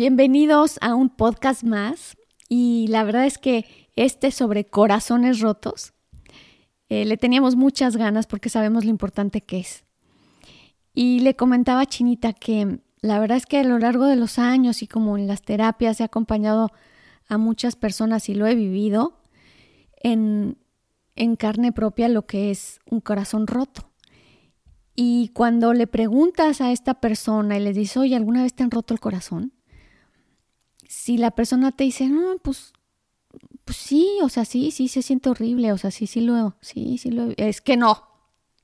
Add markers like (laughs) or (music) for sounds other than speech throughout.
Bienvenidos a un podcast más. Y la verdad es que este sobre corazones rotos eh, le teníamos muchas ganas porque sabemos lo importante que es. Y le comentaba a Chinita que la verdad es que a lo largo de los años y como en las terapias he acompañado a muchas personas y lo he vivido en, en carne propia lo que es un corazón roto. Y cuando le preguntas a esta persona y le dices, oye, ¿alguna vez te han roto el corazón? Si la persona te dice, no, pues, pues sí, o sea, sí, sí, se siente horrible, o sea, sí, sí lo, sí, sí lo, es que no,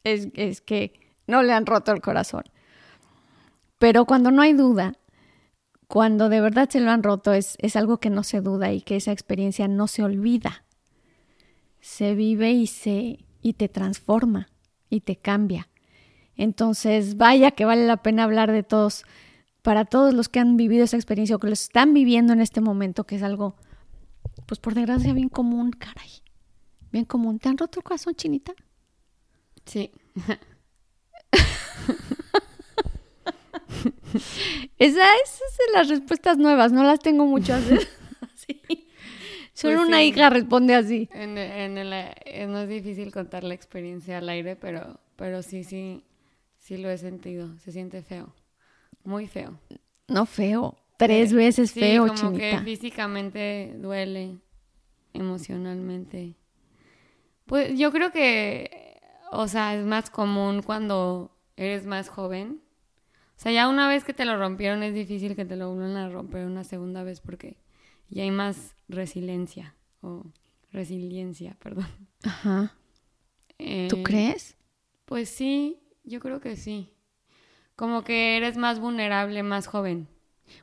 es, es que no le han roto el corazón. Pero cuando no hay duda, cuando de verdad se lo han roto, es, es algo que no se duda y que esa experiencia no se olvida. Se vive y se, y te transforma y te cambia. Entonces, vaya que vale la pena hablar de todos, para todos los que han vivido esa experiencia o que lo están viviendo en este momento, que es algo, pues por desgracia, bien común, caray. Bien común. ¿Te han roto el corazón, chinita? Sí. (laughs) Esa, esas son las respuestas nuevas, no las tengo muchas. (laughs) así. Solo Pues una sí. hija responde así. En, en el, eh, no es difícil contar la experiencia al aire, pero, pero sí, sí, sí lo he sentido. Se siente feo. Muy feo. No feo. Tres veces sí, feo, como chinita. que físicamente duele, emocionalmente. Pues yo creo que, o sea, es más común cuando eres más joven. O sea, ya una vez que te lo rompieron es difícil que te lo vuelvan a romper una segunda vez porque ya hay más resiliencia o resiliencia, (laughs) perdón. Ajá. ¿Tú Eh, crees? Pues sí, yo creo que sí. Como que eres más vulnerable, más joven.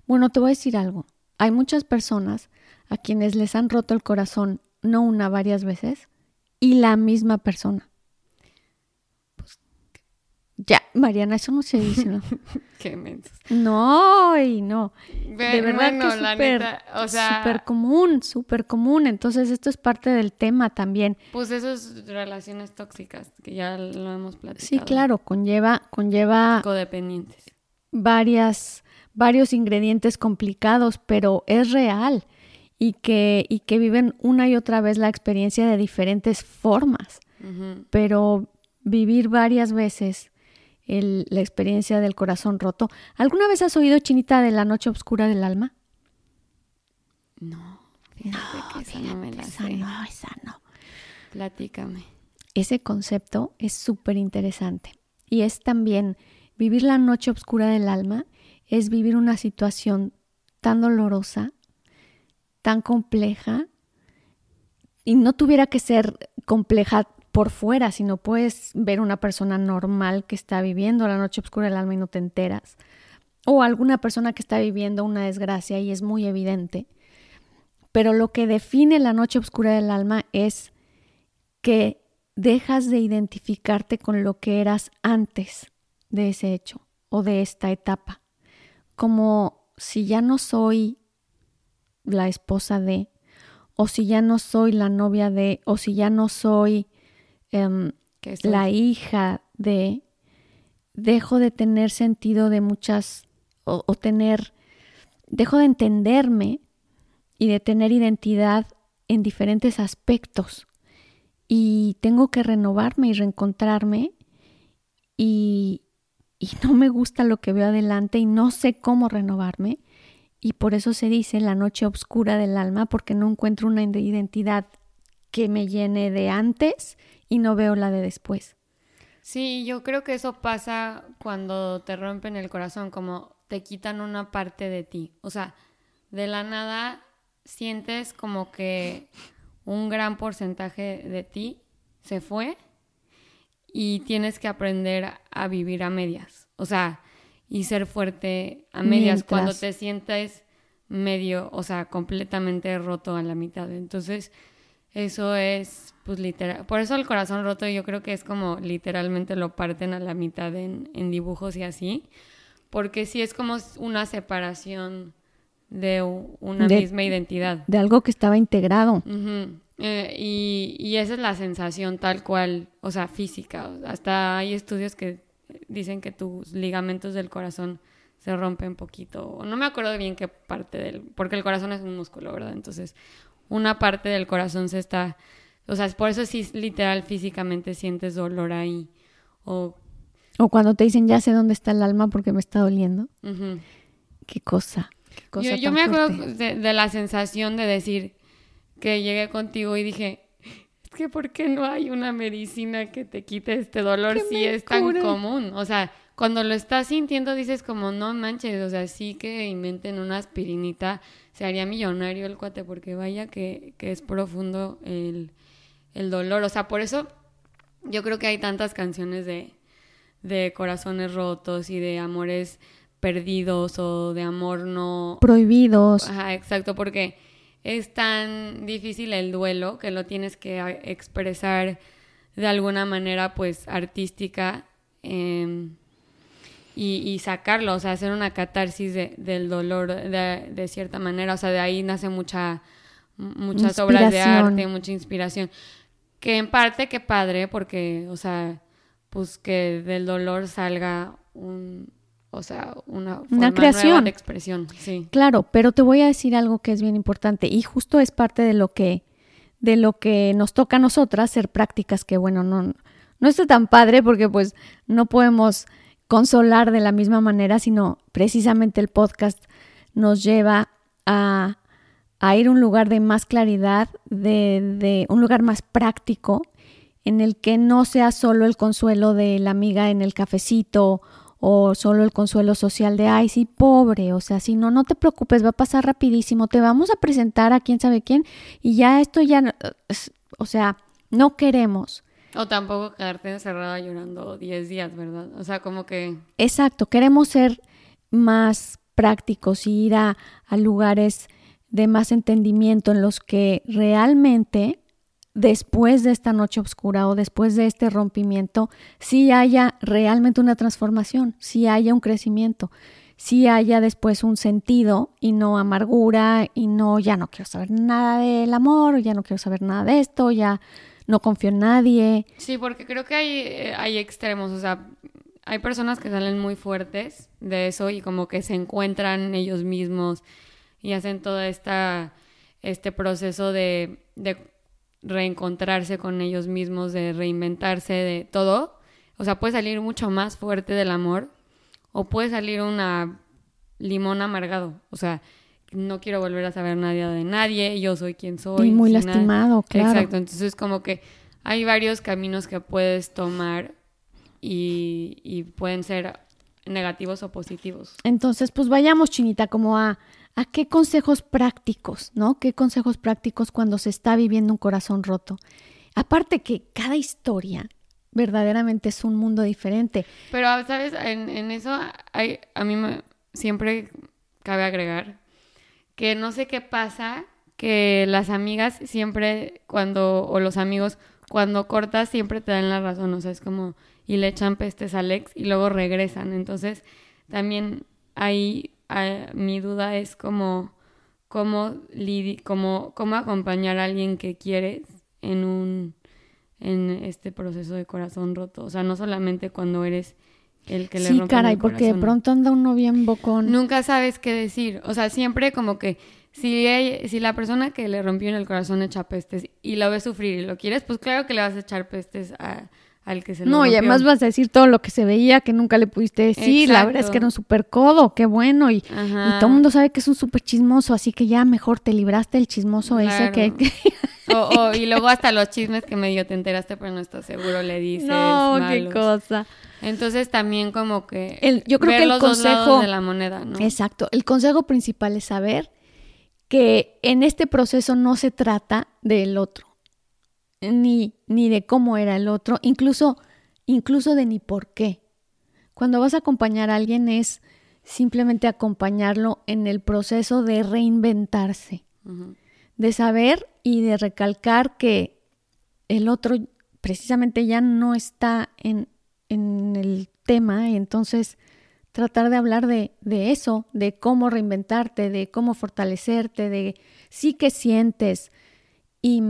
Bueno, te voy a decir algo. Hay muchas personas a quienes les han roto el corazón, no una, varias veces, y la misma persona. Ya, Mariana, eso no se dice, ¿no? (laughs) Qué mensos. No, y no. De Ve- verdad bueno, que es súper, o sea, común, súper común. Entonces, esto es parte del tema también. pues esas relaciones tóxicas que ya lo hemos platicado. Sí, claro, conlleva, conlleva Codependientes. varias, varios ingredientes complicados, pero es real y que, y que viven una y otra vez la experiencia de diferentes formas. Pero vivir varias veces el- la experiencia del corazón roto. ¿Alguna vez has oído, Chinita, de la noche oscura del alma? No, fíjate que esa no me la Esa sé. no, esa no. Platícame. Ese concepto es súper interesante. Y es también vivir la noche oscura del alma, es vivir una situación tan dolorosa, tan compleja, y no tuviera que ser compleja por fuera, sino puedes ver una persona normal que está viviendo la noche oscura del alma y no te enteras. O alguna persona que está viviendo una desgracia y es muy evidente. Pero lo que define la noche oscura del alma es que dejas de identificarte con lo que eras antes de ese hecho o de esta etapa. Como si ya no soy la esposa de, o si ya no soy la novia de, o si ya no soy em, ¿Qué soy? la hija de, dejo de tener sentido de muchas, o, o tener, dejo de entenderme y de tener identidad en diferentes aspectos. Y tengo que renovarme y reencontrarme y, y no me gusta lo que veo adelante y no sé cómo renovarme. Y por eso se dice la noche oscura del alma, porque no encuentro una identidad que me llene de antes y no veo la de después. Sí, yo creo que eso pasa cuando te rompen el corazón, como te quitan una parte de ti. O sea, de la nada sientes como que un gran porcentaje de ti se fue y tienes que aprender a vivir a medias. O sea, y ser fuerte a medias Mientras. cuando te sientes medio, o sea, completamente roto a la mitad. Entonces, eso es, pues, literal. Por eso el corazón roto yo creo que es como literalmente lo parten a la mitad en, en dibujos y así. Porque sí es como una separación de una De- misma identidad. De algo que estaba integrado. Eh, y, y esa es la sensación tal cual, o sea, física. Hasta hay estudios que dicen que tus ligamentos del corazón se rompen poquito. O No me acuerdo bien qué parte del... Porque el corazón es un músculo, ¿verdad? Entonces, una parte del corazón se está... O sea, por eso sí, literal, físicamente sientes dolor ahí. O... O cuando te dicen, ya sé dónde está el alma porque me está doliendo. Qué cosa. Qué cosa Yo, yo me acuerdo de, de la sensación de decir que llegué contigo y dije, es que ¿por qué no hay una medicina que te quite este dolor si es tan común? O sea, cuando lo estás sintiendo dices como, no manches, o sea, sí que inventen una aspirinita, se haría millonario el cuate, porque vaya que, que es profundo el, el dolor. O sea, por eso yo creo que hay tantas canciones de, de corazones rotos y de amores perdidos o de amor no Prohibidos. Ajá, exacto, porque es tan difícil el duelo que lo tienes que a- expresar de alguna manera, pues, artística eh, y, y sacarlo, o sea, hacer una catarsis de- del dolor de, de cierta manera, o sea, de ahí nace mucha, muchas obras de arte, mucha inspiración, que en parte qué padre, porque, o sea, pues que del dolor salga un, o sea, una, forma nueva creación. de expresión, sí. Claro, pero te voy a decir algo que es bien importante y justo es parte de lo que de lo que nos toca a nosotras ser prácticas que bueno, no no está tan padre porque pues no podemos consolar de la misma manera, sino precisamente el podcast nos lleva a, ir a un lugar de más claridad, de, de un lugar más práctico, en el que no sea solo el consuelo de la amiga en el cafecito o solo el consuelo social de, ay, sí, pobre, o sea, si no, no te preocupes, va a pasar rapidísimo, te vamos a presentar a quién sabe quién y ya esto ya, o sea, no queremos. O tampoco quedarte encerrada llorando 10 días, ¿verdad? O sea, como que... Exacto, queremos ser más prácticos y ir a, lugares de más entendimiento en los que realmente después de esta noche oscura o después de este rompimiento, sí haya realmente una transformación, sí haya un crecimiento, sí haya después un sentido y no amargura y no, ya no quiero saber nada del amor, ya no quiero saber nada de esto, ya no confío en nadie. Sí, porque creo que hay, eh, hay extremos, o sea, hay personas que salen muy fuertes de eso y como que se encuentran ellos mismos y hacen todo esta, este proceso de, de reencontrarse con ellos mismos, de reinventarse, de todo. O sea, puede salir mucho más fuerte del amor o puede salir una limón amargado. O sea, no quiero volver a saber nada de nadie, yo soy quien soy. y muy nada. lastimado, claro. Exacto, entonces como que hay varios caminos que puedes tomar y, y pueden ser negativos o positivos. Entonces, pues vayamos, Chinita, como a, a qué consejos prácticos, ¿no? ¿Qué consejos prácticos cuando se está viviendo un corazón roto? Aparte que cada historia verdaderamente es un mundo diferente. Pero, ¿sabes? En, en eso hay, a mí me, siempre cabe agregar que no sé qué pasa, que las amigas siempre cuando, o los amigos, cuando cortas siempre te dan la razón, o sea, es como, y le echan pestes a Alex y luego regresan. Entonces, también ahí ah, mi duda es como, cómo, cómo, cómo acompañar a alguien que quieres en un en este proceso de corazón roto. O sea, no solamente cuando eres el que le Sí, caray, el porque de pronto anda uno bien bocón. Nunca sabes qué decir. O sea, siempre como que si, ella- si la persona que le rompió en el corazón echa pestes y lo ves sufrir y lo quieres, pues claro que le vas a echar pestes a- al que se lo No, y rompió. además vas a decir todo lo que se veía que nunca le pudiste decir. La verdad es Exacto. que era un súper codo, qué bueno. Y, y todo el mundo sabe que es un súper chismoso, así que ya mejor te libraste del chismoso ese que... Claro. O, o- y luego hasta los chismes que medio te enteraste, pero no estás seguro, le dices. no, qué cosa. Entonces también como que El- yo creo ver que el los dos consejo- de la moneda, ¿no? Exacto. El consejo principal es saber que en este proceso no se trata del otro, ni, ni de cómo era el otro, incluso, incluso de ni por qué. Cuando vas a acompañar a alguien es simplemente acompañarlo en el proceso de reinventarse, de saber y de recalcar que el otro precisamente ya no está en, en el tema, entonces tratar de hablar de, de, eso, de cómo reinventarte, de cómo fortalecerte, de sí que sientes. Y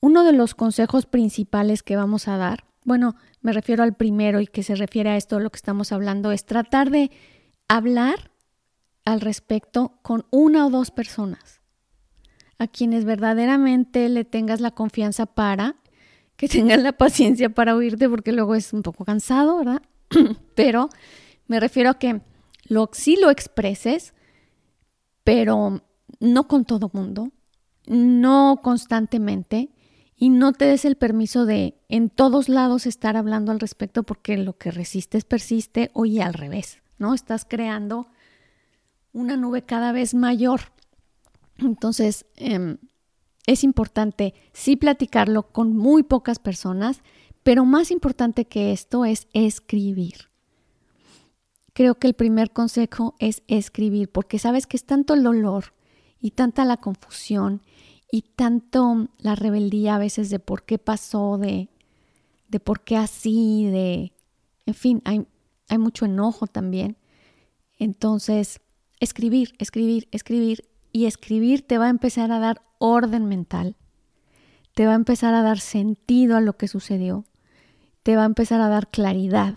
uno de los consejos principales que vamos a dar, bueno, me refiero al primero y que se refiere a esto, lo que estamos hablando, es tratar de hablar al respecto con una o dos personas a quienes verdaderamente le tengas la confianza para, que tengan la paciencia para oírte, porque luego es un poco cansado, ¿verdad? (clears throat) Pero me refiero a que lo, sí lo expreses, pero no con todo mundo, no constantemente, y no te des el permiso de en todos lados estar hablando al respecto porque lo que resistes persiste o al revés, ¿no? Estás creando una nube cada vez mayor. Entonces, em, es importante sí platicarlo con muy pocas personas, pero más importante que esto es escribir. Creo que el primer consejo es escribir, porque sabes que es tanto el dolor y tanta la confusión y tanto la rebeldía a veces de por qué pasó, de, de por qué así, de, en fin, hay, hay mucho enojo también. Entonces, escribir, escribir, escribir y escribir te va a empezar a dar orden mental, te va a empezar a dar sentido a lo que sucedió, te va a empezar a dar claridad.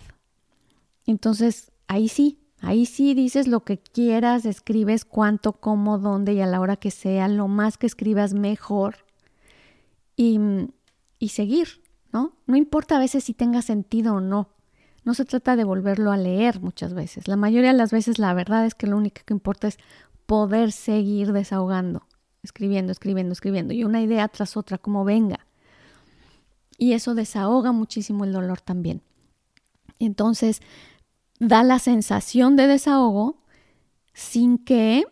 Entonces, ahí sí, Ahí sí dices lo que quieras, escribes cuánto, cómo, dónde y a la hora que sea, lo más que escribas mejor. Y, y seguir, ¿no? No importa a veces si tenga sentido o no. No se trata de volverlo a leer muchas veces. La mayoría de las veces la verdad es que lo único que importa es poder seguir desahogando, escribiendo, escribiendo, escribiendo, y una idea tras otra como venga. Y eso desahoga muchísimo el dolor también. Entonces, da la sensación de desahogo sin que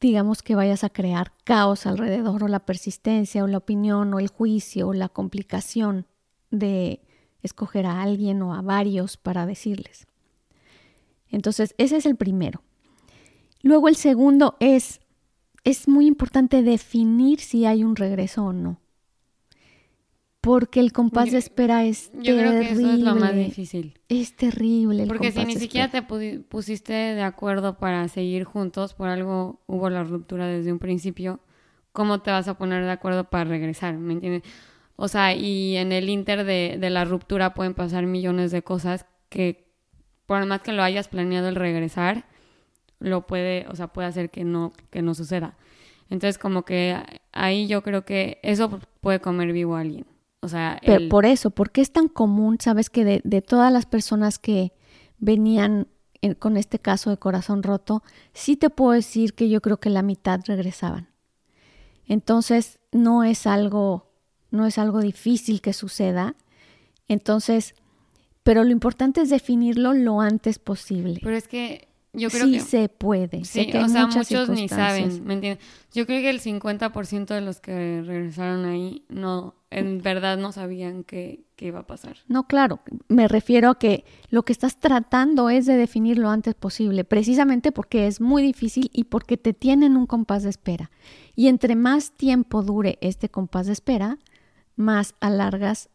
digamos que vayas a crear caos alrededor o la persistencia o la opinión o el juicio o la complicación de escoger a alguien o a varios para decirles. Entonces, ese es el primero. Luego el segundo es, es muy importante definir si hay un regreso o no porque el compás de espera es yo creo que eso es lo más difícil. Es terrible. porque si ni siquiera te pusiste de acuerdo para seguir juntos, por algo hubo la ruptura desde un principio, ¿cómo te vas a poner de acuerdo para regresar? ¿Me entiendes? O sea, y en el inter de, de la ruptura pueden pasar millones de cosas que, por más que lo hayas planeado el regresar, lo puede, o sea, puede hacer que no, que no suceda. Entonces, como que ahí yo creo que eso puede comer vivo a alguien. O sea, por eso, porque es tan común, sabes que de, todas las personas que venían con este caso de corazón roto, sí te puedo decir que yo creo que la mitad regresaban. Entonces, no es algo, no es algo difícil que suceda. Entonces, pero lo importante es definirlo lo antes posible. Pero es que yo creo sí que se puede. Sí, o sea, muchos ni saben, ¿me entiendes? Yo creo que el 50% de los que regresaron ahí no, en verdad no sabían qué, qué, iba a pasar. No, claro, me refiero a que lo que estás tratando es de definir lo antes posible, precisamente porque es muy difícil y porque te tienen un compás de espera. Y entre más tiempo dure este compás de espera, más alargas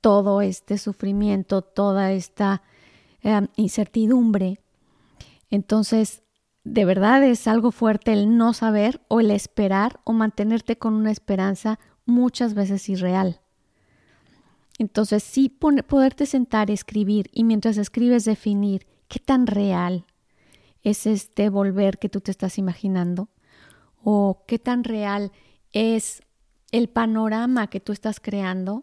todo este sufrimiento, toda esta eh, incertidumbre entonces, de verdad es algo fuerte el no saber o el esperar o mantenerte con una esperanza muchas veces irreal. Entonces, sí poderte sentar, escribir y mientras escribes definir qué tan real es este volver que tú te estás imaginando o qué tan real es el panorama que tú estás creando.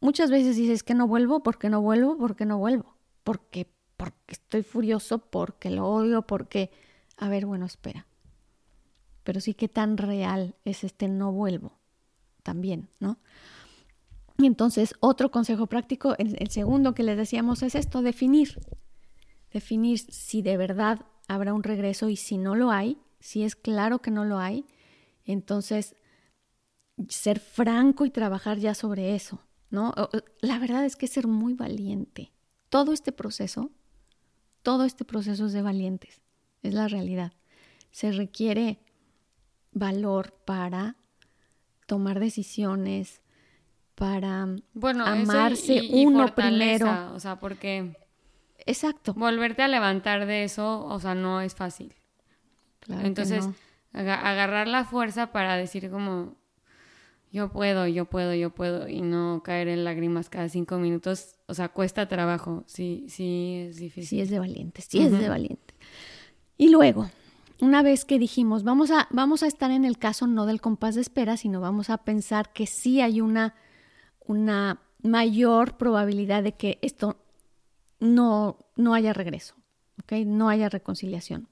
Muchas veces dices que no vuelvo, porque no vuelvo, porque no vuelvo, porque porque estoy furioso, porque lo odio, porque... A ver, bueno, espera. Pero sí que tan real es este no vuelvo también, ¿no? Y entonces, otro consejo práctico, el, segundo que les decíamos es esto, definir. Definir si de verdad habrá un regreso y si no lo hay, si es claro que no lo hay, entonces ser franco y trabajar ya sobre eso, ¿no? La verdad es que ser muy valiente todo este proceso, todo este proceso es de valientes, es la realidad. Se requiere valor para tomar decisiones, para bueno, amarse uno primero. O sea, porque... Exacto. Volverte a levantar de eso, o sea, no es fácil. Claro Entonces, agarrar la fuerza para decir como, yo puedo, yo puedo, yo puedo, y no caer en lágrimas cada cinco minutos, o sea, cuesta trabajo, sí, sí, es difícil. Sí, es de valiente, sí, es de valiente. Y luego, una vez que dijimos, vamos a, vamos a estar en el caso no del compás de espera, sino vamos a pensar que sí hay una, una mayor probabilidad de que esto no, no haya regreso, ¿ok? No haya reconciliación.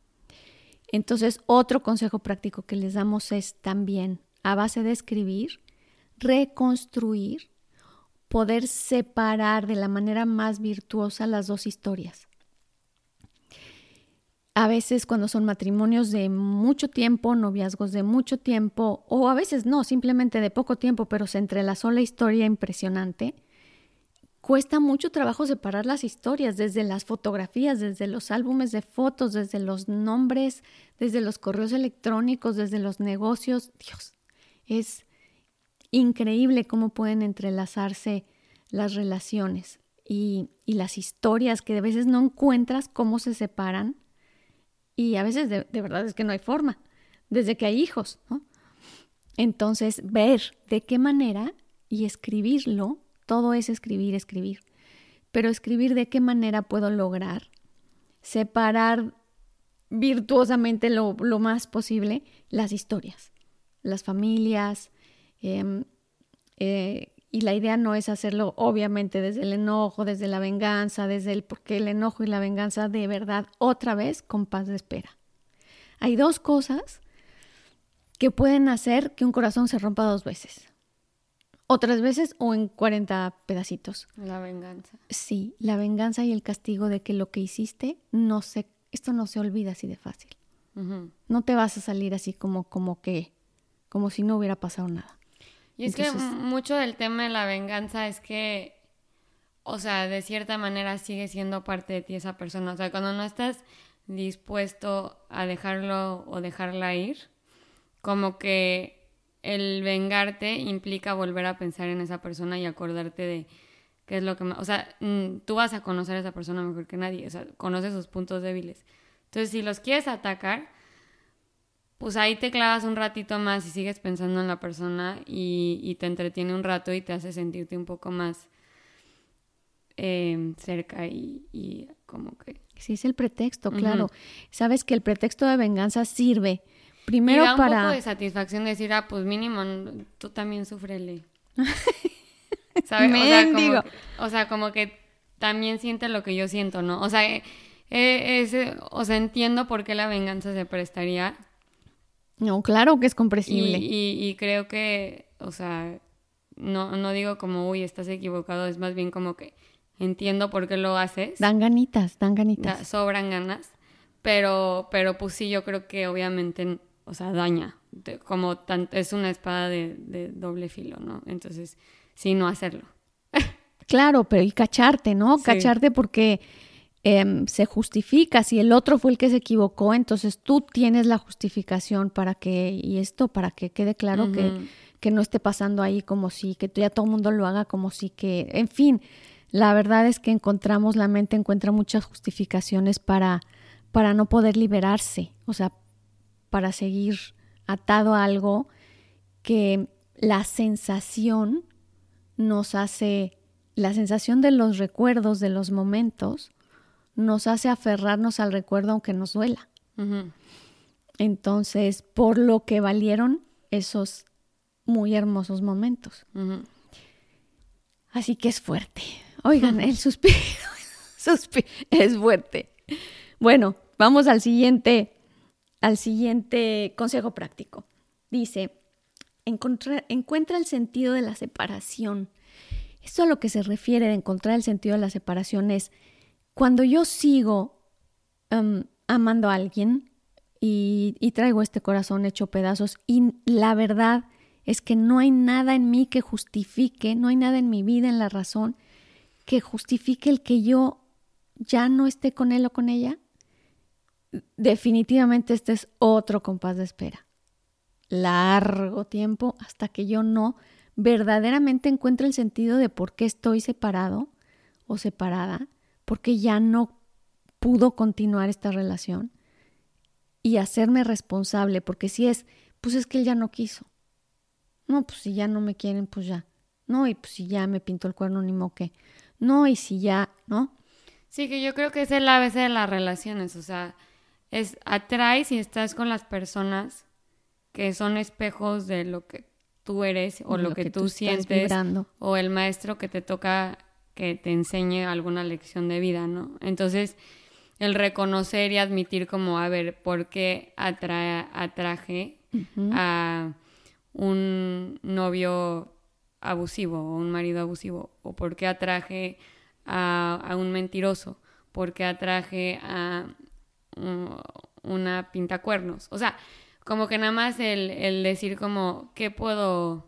Entonces, otro consejo práctico que les damos es también, a base de escribir, reconstruir, poder separar de la manera más virtuosa las dos historias. A veces cuando son matrimonios de mucho tiempo, noviazgos de mucho tiempo, o a veces no, simplemente de poco tiempo, pero se entrelazó la historia impresionante, cuesta mucho trabajo separar las historias, desde las fotografías, desde los álbumes de fotos, desde los nombres, desde los correos electrónicos, desde los negocios. Dios, es increíble cómo pueden entrelazarse las relaciones y, las historias que a veces no encuentras cómo se separan y a veces de, verdad es que no hay forma, desde que hay hijos, ¿no? Entonces, ver de qué manera y escribirlo todo es escribir, escribir. Pero escribir de qué manera puedo lograr separar virtuosamente lo, más posible las historias, las familias. Em, eh, y la idea no es hacerlo obviamente desde el enojo, desde la venganza, desde el porque el enojo y la venganza de verdad otra vez con paz de espera. Hay dos cosas que pueden hacer que un corazón se rompa dos veces otras veces o en 40 pedacitos. La venganza. Sí, la venganza y el castigo de que lo que hiciste no se, esto no se olvida así de fácil. No te vas a salir así como, como que, como si no hubiera pasado nada. Y es que mucho del tema de la venganza es que, o sea, de cierta manera sigue siendo parte de ti esa persona. O sea, cuando no estás dispuesto a dejarlo o dejarla ir, como que el vengarte implica volver a pensar en esa persona y acordarte de qué es lo que más... O sea, mm, tú vas a conocer a esa persona mejor que nadie, o sea, conoces sus puntos débiles. Entonces, si los quieres atacar, pues ahí te clavas un ratito más y sigues pensando en la persona y, te entretiene un rato y te hace sentirte un poco más em, cerca y, como que... Sí, es el pretexto, claro. Sabes que el pretexto de venganza sirve Primero y da un para... poco de satisfacción decir, ah, pues mínimo, tú también sufrele. (laughs) ¿Sabes? O sea, como, o sea, como que también siente lo que yo siento, ¿no? O sea, eh, eh, o sea, entiendo por qué la venganza se prestaría. No, claro que es comprensible. Y, creo que, o sea, no, no digo como, uy, estás equivocado, es más bien como que entiendo por qué lo haces. Dan ganitas, dan ganitas. sobran ganas. Pero, pero pues sí, yo creo que obviamente o sea, daña. Como es una espada de, doble filo, ¿no? Entonces, sí, no hacerlo. (laughs) claro, pero y cacharte, ¿no? Cacharte porque em, se justifica. Si el otro fue el que se equivocó, entonces tú tienes la justificación para que, y esto, para que quede claro que, que no esté pasando ahí como si, que ya todo el mundo lo haga como si que, en fin, la verdad es que encontramos, la mente encuentra muchas justificaciones para, para no poder liberarse, o sea, para seguir atado a algo que la sensación nos hace, la sensación de los recuerdos, de los momentos, nos hace aferrarnos al recuerdo aunque nos duela. Entonces, por lo que valieron esos muy hermosos momentos. Así que es fuerte. Oigan, el (laughs) suspiro, suspiro es fuerte. Bueno, vamos al siguiente al siguiente consejo práctico. Dice, encuentra el sentido de la separación. Esto a lo que se refiere de encontrar el sentido de la separación es cuando yo sigo em, amando a alguien y, y traigo este corazón hecho pedazos y la verdad es que no hay nada en mí que justifique, no hay nada en mi vida, en la razón, que justifique el que yo ya no esté con él o con ella, definitivamente este es otro compás de espera. Largo tiempo hasta que yo no verdaderamente encuentre el sentido de por qué estoy separado o separada, porque ya no pudo continuar esta relación y hacerme responsable, porque si es, pues es que él ya no quiso. No, pues si ya no me quieren, pues ya. No, y pues si ya me pintó el cuerno, ni moque. No, y si ya, ¿no? Sí, que yo creo que es el ABC de las relaciones, o sea, es atraes y estás con las personas que son espejos de lo que tú eres o lo, que, tú, sientes o el maestro que te toca que te enseñe alguna lección de vida, ¿no? Entonces, el reconocer y admitir como, a ver, ¿por qué atraje a un novio abusivo o un marido abusivo? ¿O por qué atraje a, un mentiroso? ¿Por qué atraje a una pintacuernos? O sea, como que nada más el, el decir como, ¿qué puedo,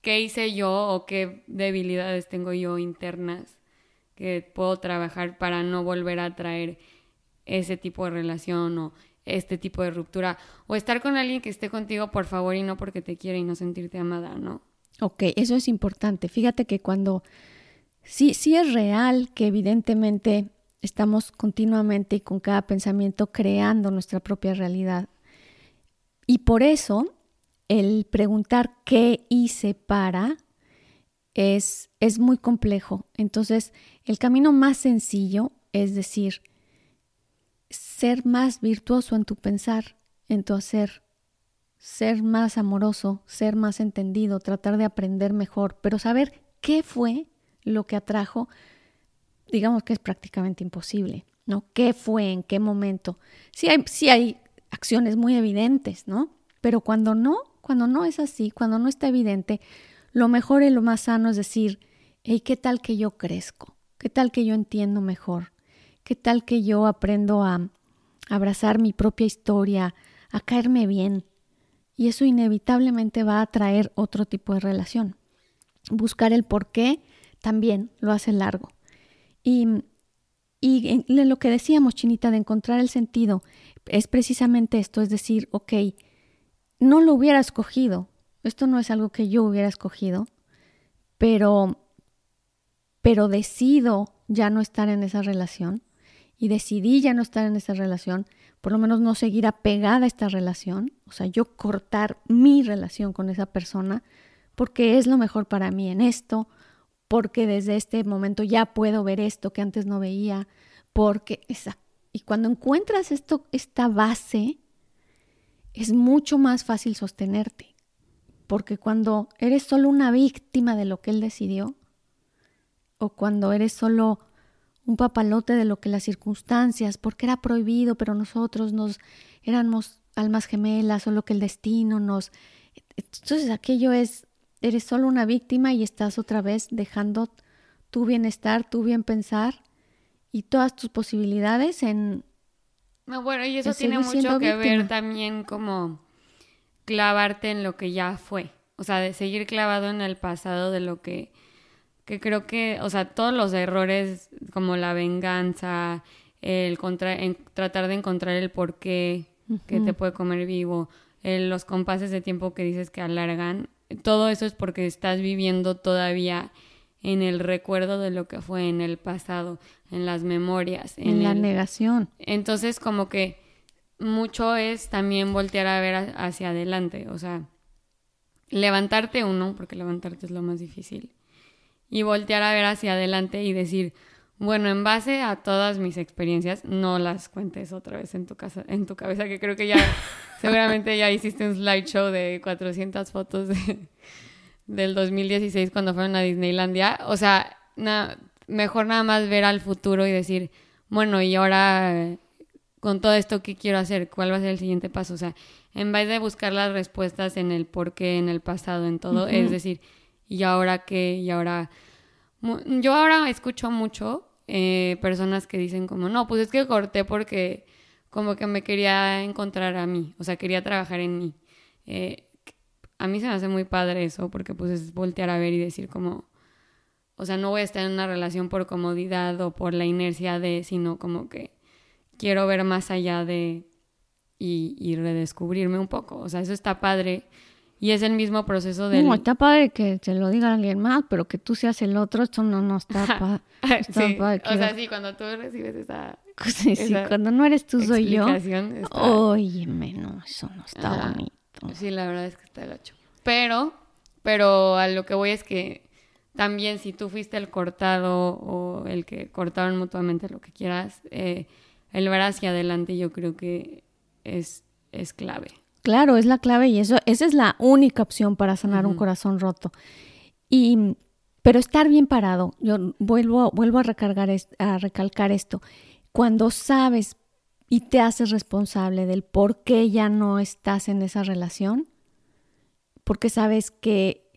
qué hice yo o qué debilidades tengo yo internas que puedo trabajar para no volver a traer ese tipo de relación o este tipo de ruptura o estar con alguien que esté contigo por favor y no porque te quiere y no sentirte amada, ¿no? Ok, eso es importante. Fíjate que cuando sí, sí es real que evidentemente estamos continuamente y con cada pensamiento creando nuestra propia realidad. Y por eso el preguntar qué hice para es, es muy complejo. Entonces, el camino más sencillo es decir, ser más virtuoso en tu pensar, en tu hacer, ser más amoroso, ser más entendido, tratar de aprender mejor, pero saber qué fue lo que atrajo, digamos que es prácticamente imposible, ¿no? ¿Qué fue? ¿En qué momento? Sí hay, sí hay acciones muy evidentes, ¿no? Pero cuando no, cuando no es así, cuando no está evidente, lo mejor y lo más sano es decir, hey, ¿qué tal que yo crezco? ¿Qué tal que yo entiendo mejor? ¿Qué tal que yo aprendo a abrazar mi propia historia, a caerme bien? Y eso inevitablemente va a traer otro tipo de relación. Buscar el por qué también lo hace largo. Y, y lo que decíamos, Chinita, de encontrar el sentido, es precisamente esto, es decir, ok, no lo hubiera escogido, esto no es algo que yo hubiera escogido, pero, pero decido ya no estar en esa relación y decidí ya no estar en esa relación, por lo menos no seguir apegada a esta relación, o sea, yo cortar mi relación con esa persona porque es lo mejor para mí en esto, porque desde este momento ya puedo ver esto que antes no veía, porque esa, y cuando encuentras esto esta base es mucho más fácil sostenerte, porque cuando eres solo una víctima de lo que él decidió o cuando eres solo un papalote de lo que las circunstancias, porque era prohibido, pero nosotros nos éramos almas gemelas o lo que el destino nos... Entonces aquello es, eres solo una víctima y estás otra vez dejando tu bienestar, tu bien pensar y todas tus posibilidades en... No, bueno, y eso tiene mucho que ver también como clavarte en lo que ya fue, o sea, de seguir clavado en el pasado de lo que que creo que, o sea, todos los errores como la venganza, el contra en, tratar de encontrar el porqué que te puede comer vivo, los compases de tiempo que dices que alargan, todo eso es porque estás viviendo todavía en el recuerdo de lo que fue en el pasado, en las memorias, en, la negación. Entonces, como que mucho es también voltear a ver hacia adelante, o sea, levantarte uno, porque levantarte es lo más difícil, y voltear a ver hacia adelante y decir, bueno, en base a todas mis experiencias, no las cuentes otra vez en tu casa, en tu cabeza, que creo que ya (laughs) seguramente ya hiciste un slideshow de 400 fotos de, del 2016 cuando fueron a Disneylandia. O sea, mejor nada más ver al futuro y decir, bueno, y ahora con todo esto, ¿qué quiero hacer? ¿Cuál va a ser el siguiente paso? O sea, en vez de buscar las respuestas en el por qué, en el pasado, en todo, es decir, ¿y ahora qué? ¿Y ahora...? Yo ahora escucho mucho eh, personas que dicen como, no, pues es que corté porque como que me quería encontrar a mí, o sea, quería trabajar en mí. Eh, a mí se me hace muy padre eso, porque pues es voltear a ver y decir como, o sea, no voy a estar en una relación por comodidad o por la inercia de, sino como que quiero ver más allá de y, y redescubrirme un poco. O sea, eso está padre. Y es el mismo proceso de... No, está padre que se lo diga alguien más, pero que tú seas el otro, esto no, no está, pa (laughs) sí. padre. O sea, sí, cuando tú recibes esa... (laughs) Sí, sí, cuando no eres tú, soy yo. Está... Óyeme, no, eso no está bonito. Sí, la verdad es que está el ocho. Pero, pero a lo que voy es que también si tú fuiste el cortado o el que cortaron mutuamente lo que quieras, eh, el ver hacia adelante yo creo que es, es clave. Claro, es la clave y eso, esa es la única opción para sanar un corazón roto. Y, pero estar bien parado, yo vuelvo, vuelvo a, recargar a recalcar esto, cuando sabes y te haces responsable del por qué ya no estás en esa relación, porque sabes que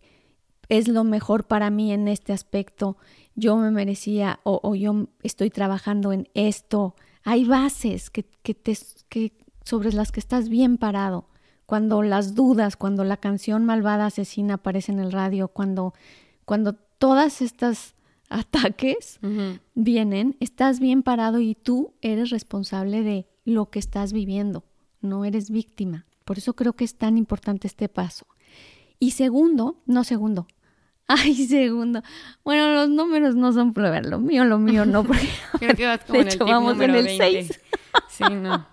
es lo mejor para mí en este aspecto, yo me merecía o, yo estoy trabajando en esto. Hay bases que, que te, que, sobre las que estás bien parado. Cuando las dudas, cuando la canción Malvada Asesina aparece en el radio, cuando, cuando todas estas ataques vienen, estás bien parado y tú eres responsable de lo que estás viviendo, no eres víctima. Por eso creo que es tan importante este paso. Y segundo, no segundo, (laughs) ay, segundo. Bueno, los números no son prueba, lo mío, lo mío no, porque (laughs) creo que vas (laughs) como de hecho, vamos en el 6. Sí, no.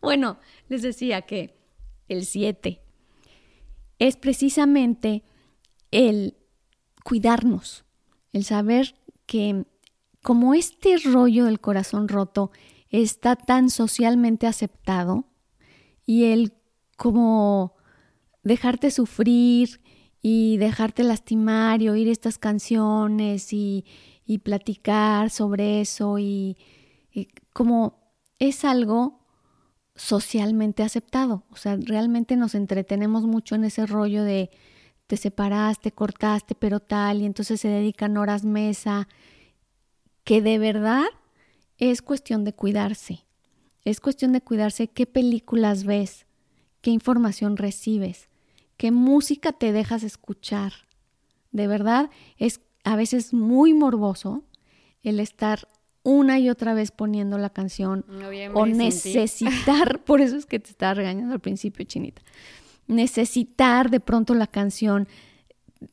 bueno, les decía que el 7 es precisamente el cuidarnos, el saber que como este rollo del corazón roto está tan socialmente aceptado y el como dejarte sufrir y dejarte lastimar y oír estas canciones y, y platicar sobre eso y, como es algo socialmente aceptado. O sea, realmente nos entretenemos mucho en ese rollo de te separaste, cortaste, pero tal, y entonces se dedican horas mesa, que de verdad es cuestión de cuidarse. Es cuestión de cuidarse qué películas ves, qué información recibes, qué música te dejas escuchar. De verdad, es a veces muy morboso el estar una y otra vez poniendo la canción o necesitar, (laughs) por eso es que te estaba regañando al principio, Chinita, necesitar de pronto la canción.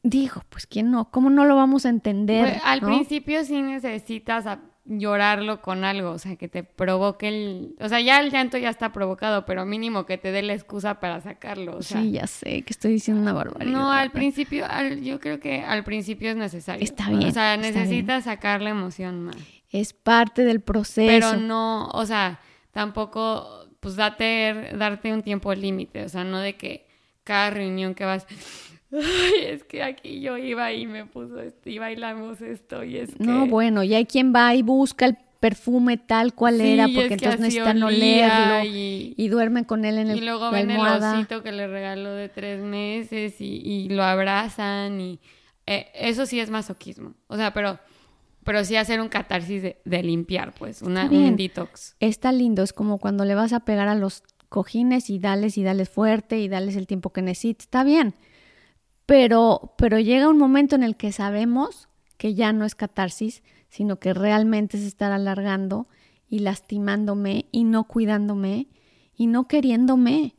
Digo, pues quién no, ¿cómo no lo vamos a entender? Pues, al principio sí necesitas llorarlo con algo, o sea, que te provoque el... O sea, ya el llanto ya está provocado, pero mínimo que te dé la excusa para sacarlo. O sea, sí, ya sé, que estoy diciendo una barbaridad. No, al principio, yo creo que al principo es necesario. Está bien. O sea, necesitas sacar la emoción más. Es parte del proceso. Pero no, o sea, tampoco, pues date, darte un tiempo límite, o sea, no de que cada reunión que vas Ay, es que aquí yo iba y me puso esto y bailamos esto y es que... No, bueno, y hay quien va y busca el perfume tal cual era porque entonces necesitan olerlo y, y, duermen con él en el Y luego ven el osito que le regaló de tres meses y, y lo abrazan y... Eh, eso sí es masoquismo. O sea, pero... Pero sí hacer un catarsis de, limpiar, pues, una, un detox. Está lindo, es como cuando le vas a pegar a los cojines y dales y dales fuerte y dales el tiempo que necesites. Está bien, pero, pero llega un momento en el que sabemos que ya no es catarsis, sino que realmente es estar alargando y lastimándome y no cuidándome y no queriéndome.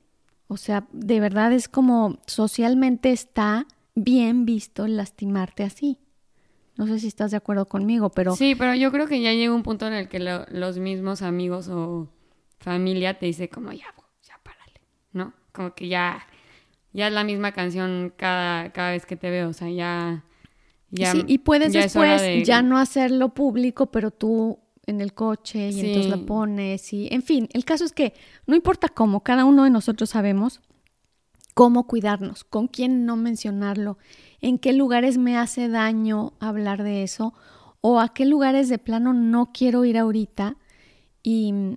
O sea, de verdad es como socialmente está bien visto el lastimarte así. No sé si estás de acuerdo conmigo, pero... Sí, pero yo creo que ya llega un punto en el que los mismos amigos o familia te dice como ya, ¿no? Como que ya ya es la misma canción cada, cada vez que te veo, o sea, ya... ya sí, y puedes después ya no hacerlo público, pero tú en el coche y entonces la pones y en fin, el caso es que no importa cómo, cada uno de nosotros sabemos cómo cuidarnos, con quién no mencionarlo, en qué lugares me hace daño hablar de eso o a qué lugares de plano no quiero ir ahorita y,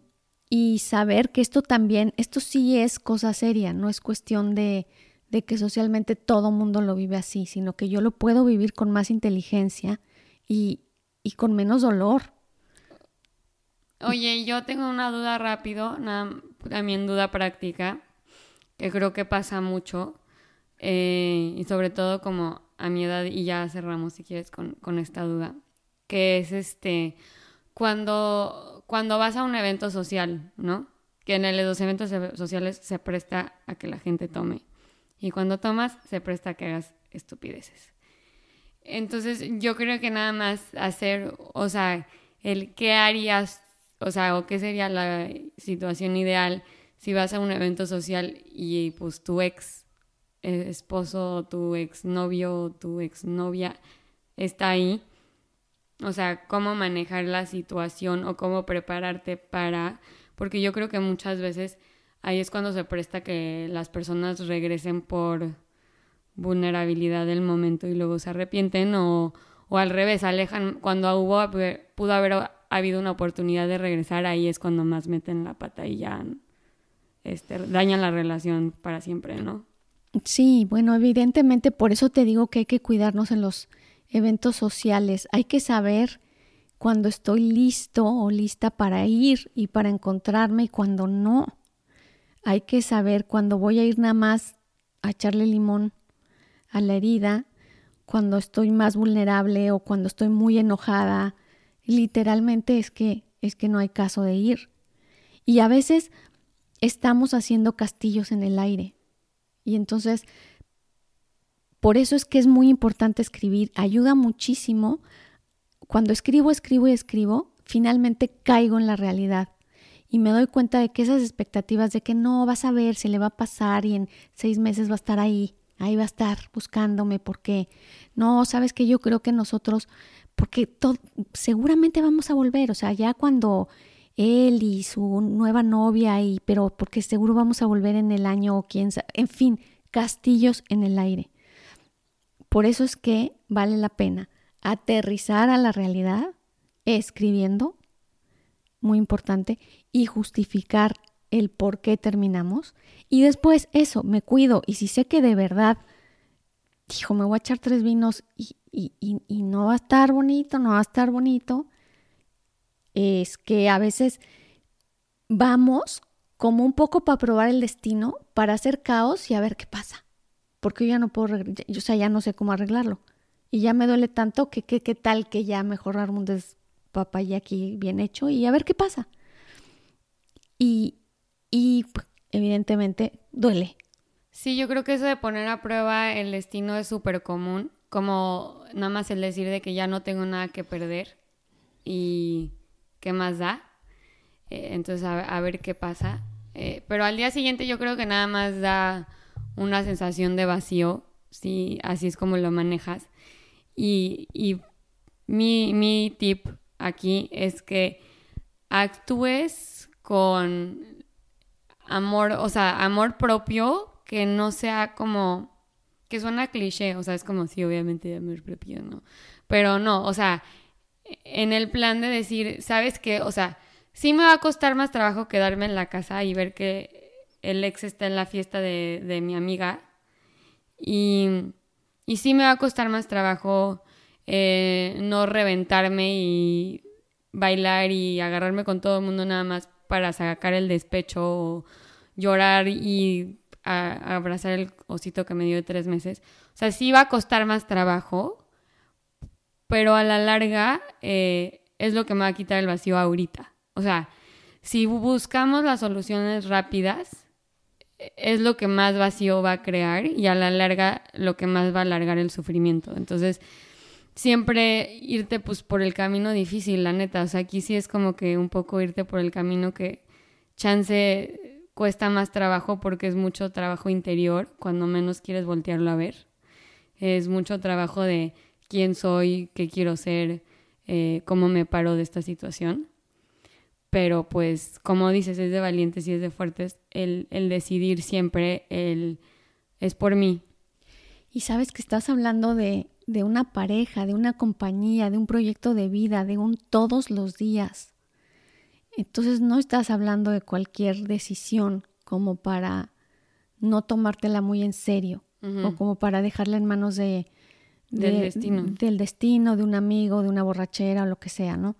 y saber que esto también, esto sí es cosa seria, no es cuestión de, de que socialmente todo mundo lo vive así, sino que yo lo puedo vivir con más inteligencia y, y con menos dolor. Oye, yo tengo una duda rápido, una, también duda práctica, que creo que pasa mucho, eh, y sobre todo como a mi edad y ya cerramos si quieres con, con esta duda, que es este, cuando, cuando vas a un evento social, ¿no? Que en los eventos sociales se presta a que la gente tome. Y cuando tomas, se presta a que hagas estupideces. Entonces, yo creo que nada más hacer, o sea, el qué harías, o sea, o qué sería la situación ideal si vas a un evento social y pues tu ex esposo, tu ex novio, tu ex novia está ahí. O sea, cómo manejar la situación o cómo prepararte para, porque yo creo que muchas veces ahí es cuando se presta que las personas regresen por vulnerabilidad del momento y luego se arrepienten o, o al revés, alejan, cuando hubo, pudo haber habido una oportunidad de regresar, ahí es cuando más meten la pata y ya este, dañan la relación para siempre, ¿no? Sí, bueno, evidentemente por eso te digo que hay que cuidarnos en los eventos sociales. Hay que saber cuando estoy listo o lista para ir y para encontrarme y cuando no. Hay que saber cuando voy a ir nada más a echarle limón a la herida, cuando estoy más vulnerable o cuando estoy muy enojada. Literalmente es que es que no hay caso de ir. Y a veces estamos haciendo castillos en el aire. Y entonces, por eso es que es muy importante escribir. Ayuda muchísimo. Cuando escribo, escribo y escribo, finalmente caigo en la realidad. Y me doy cuenta de que esas expectativas de que no vas a ver, se le va a pasar y en seis meses va a estar ahí, ahí va a estar buscándome, porque no, sabes que yo creo que nosotros, porque seguramente vamos a volver, o sea, ya cuando él y su nueva novia, y, pero porque seguro vamos a volver en el año o quién sabe, en fin, castillos en el aire. Por eso es que vale la pena aterrizar a la realidad escribiendo, muy importante, y justificar el por qué terminamos. Y después eso, me cuido. Y si sé que de verdad, hijo, me voy a echar tres vinos y, y, no va a estar bonito, no va a estar bonito, es que a veces vamos como un poco para probar el destino, para hacer caos y a ver qué pasa. Porque yo ya no puedo, o sea, ya no sé cómo arreglarlo. Y ya me duele tanto que qué tal que ya mejor armo un despapaya aquí bien hecho y a ver qué pasa. Y, y pues, evidentemente duele. Sí, yo creo que eso de poner a prueba el destino es súper común, como nada más el decir de que ya no tengo nada que perder y qué más da. Eh, entonces, a, ver qué pasa. Eh, pero al día siguiente yo creo que nada más da una sensación de vacío, si así es como lo manejas. Y, y mi, mi tip aquí es que actúes con amor, o sea, amor propio que no sea como, que suena cliché, o sea, es como, sí, obviamente amor propio, ¿no? Pero no, o sea, en el plan de decir, ¿sabes qué? O sea, sí me va a costar más trabajo quedarme en la casa y ver que el ex está en la fiesta de, mi amiga. Y, y, sí me va a costar más trabajo eh, no reventarme y bailar y agarrarme con todo el mundo nada más para sacar el despecho o llorar y abrazar el osito que me dio de tres meses. O sea, sí va a costar más trabajo pero a la larga eh, es lo que me va a quitar el vacío ahorita. O sea, si buscamos las soluciones rápidas, es lo que más vacío va a crear y a la larga lo que más va a alargar el sufrimiento. Entonces, siempre irte pues por el camino difícil, la neta. O sea, aquí sí es como que un poco irte por el camino que chance cuesta más trabajo porque es mucho trabajo interior cuando menos quieres voltearlo a ver. Es mucho trabajo de quién soy, qué quiero ser, eh, cómo me paro de esta situación. Pero pues, como dices, es de valientes y es de fuertes el, el decidir siempre, el, es por mí. Y sabes que estás hablando de, de una pareja, de una compañía, de un proyecto de vida, de un todos los días. Entonces no estás hablando de cualquier decisión como para no tomártela muy en serio o como para dejarla en manos de, del destino. Del destino, de un amigo, de una borrachera o lo que sea, ¿no?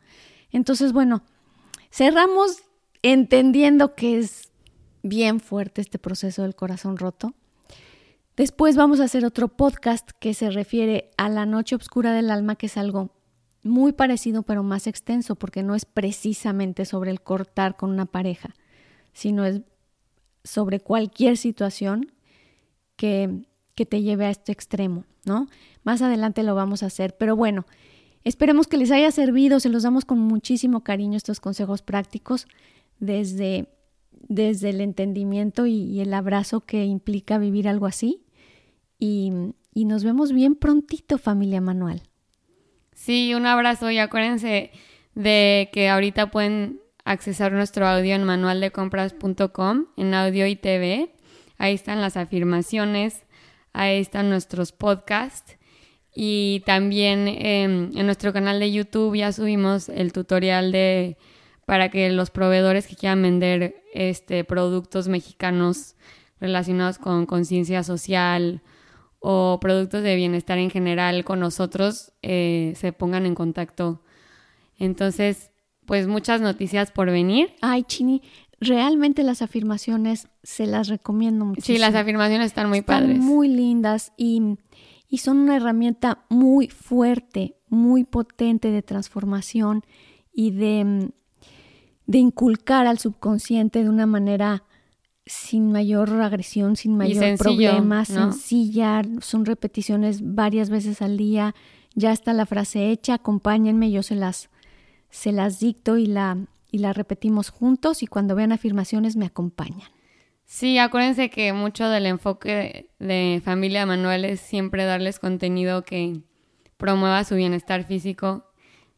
Entonces, bueno, cerramos entendiendo que es bien fuerte este proceso del corazón roto. Después vamos a hacer otro podcast que se refiere a la noche oscura del alma, que es algo muy parecido pero más extenso, porque no es precisamente sobre el cortar con una pareja, sino es sobre cualquier situación que, que te lleve a este extremo, ¿no? Más adelante lo vamos a hacer, pero bueno, esperemos que les haya servido, se los damos con muchísimo cariño estos consejos prácticos desde, desde el entendimiento y el abrazo que implica vivir algo así y, nos vemos bien prontito, familia Manual. Sí, un abrazo y acuérdense de que ahorita pueden accesar nuestro audio en manualdecompras.com, en audio y TV. Ahí están las afirmaciones, ahí están nuestros podcasts y también em, en nuestro canal de YouTube ya subimos el tutorial de para que los proveedores que quieran vender este productos mexicanos relacionados con conciencia social o productos de bienestar en general con nosotros eh, se pongan en contacto. Entonces, pues muchas noticias por venir. Ay, Chini, realmente las afirmaciones se las recomiendo mucho. Sí, las afirmaciones están muy están padres. Muy lindas y, y son una herramienta muy fuerte, muy potente de transformación y de, de inculcar al subconsciente de una manera sin mayor agresión, sin mayor problema, sencilla, son repeticiones varias veces al día, ya está la frase hecha, acompáñenme, yo se las, se las dicto y la, y la repetimos juntos y cuando vean afirmaciones me acompañan. Sí, acuérdense que mucho del enfoque de, familia Manuel es siempre darles contenido que promueva su bienestar físico,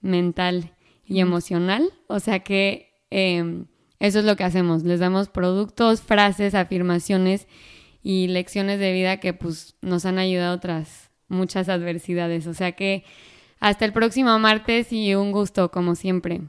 mental y emocional. O sea que em, eso es lo que hacemos, les damos productos, frases, afirmaciones y lecciones de vida que pues nos han ayudado tras muchas adversidades. O sea que hasta el próximo martes y un gusto como siempre.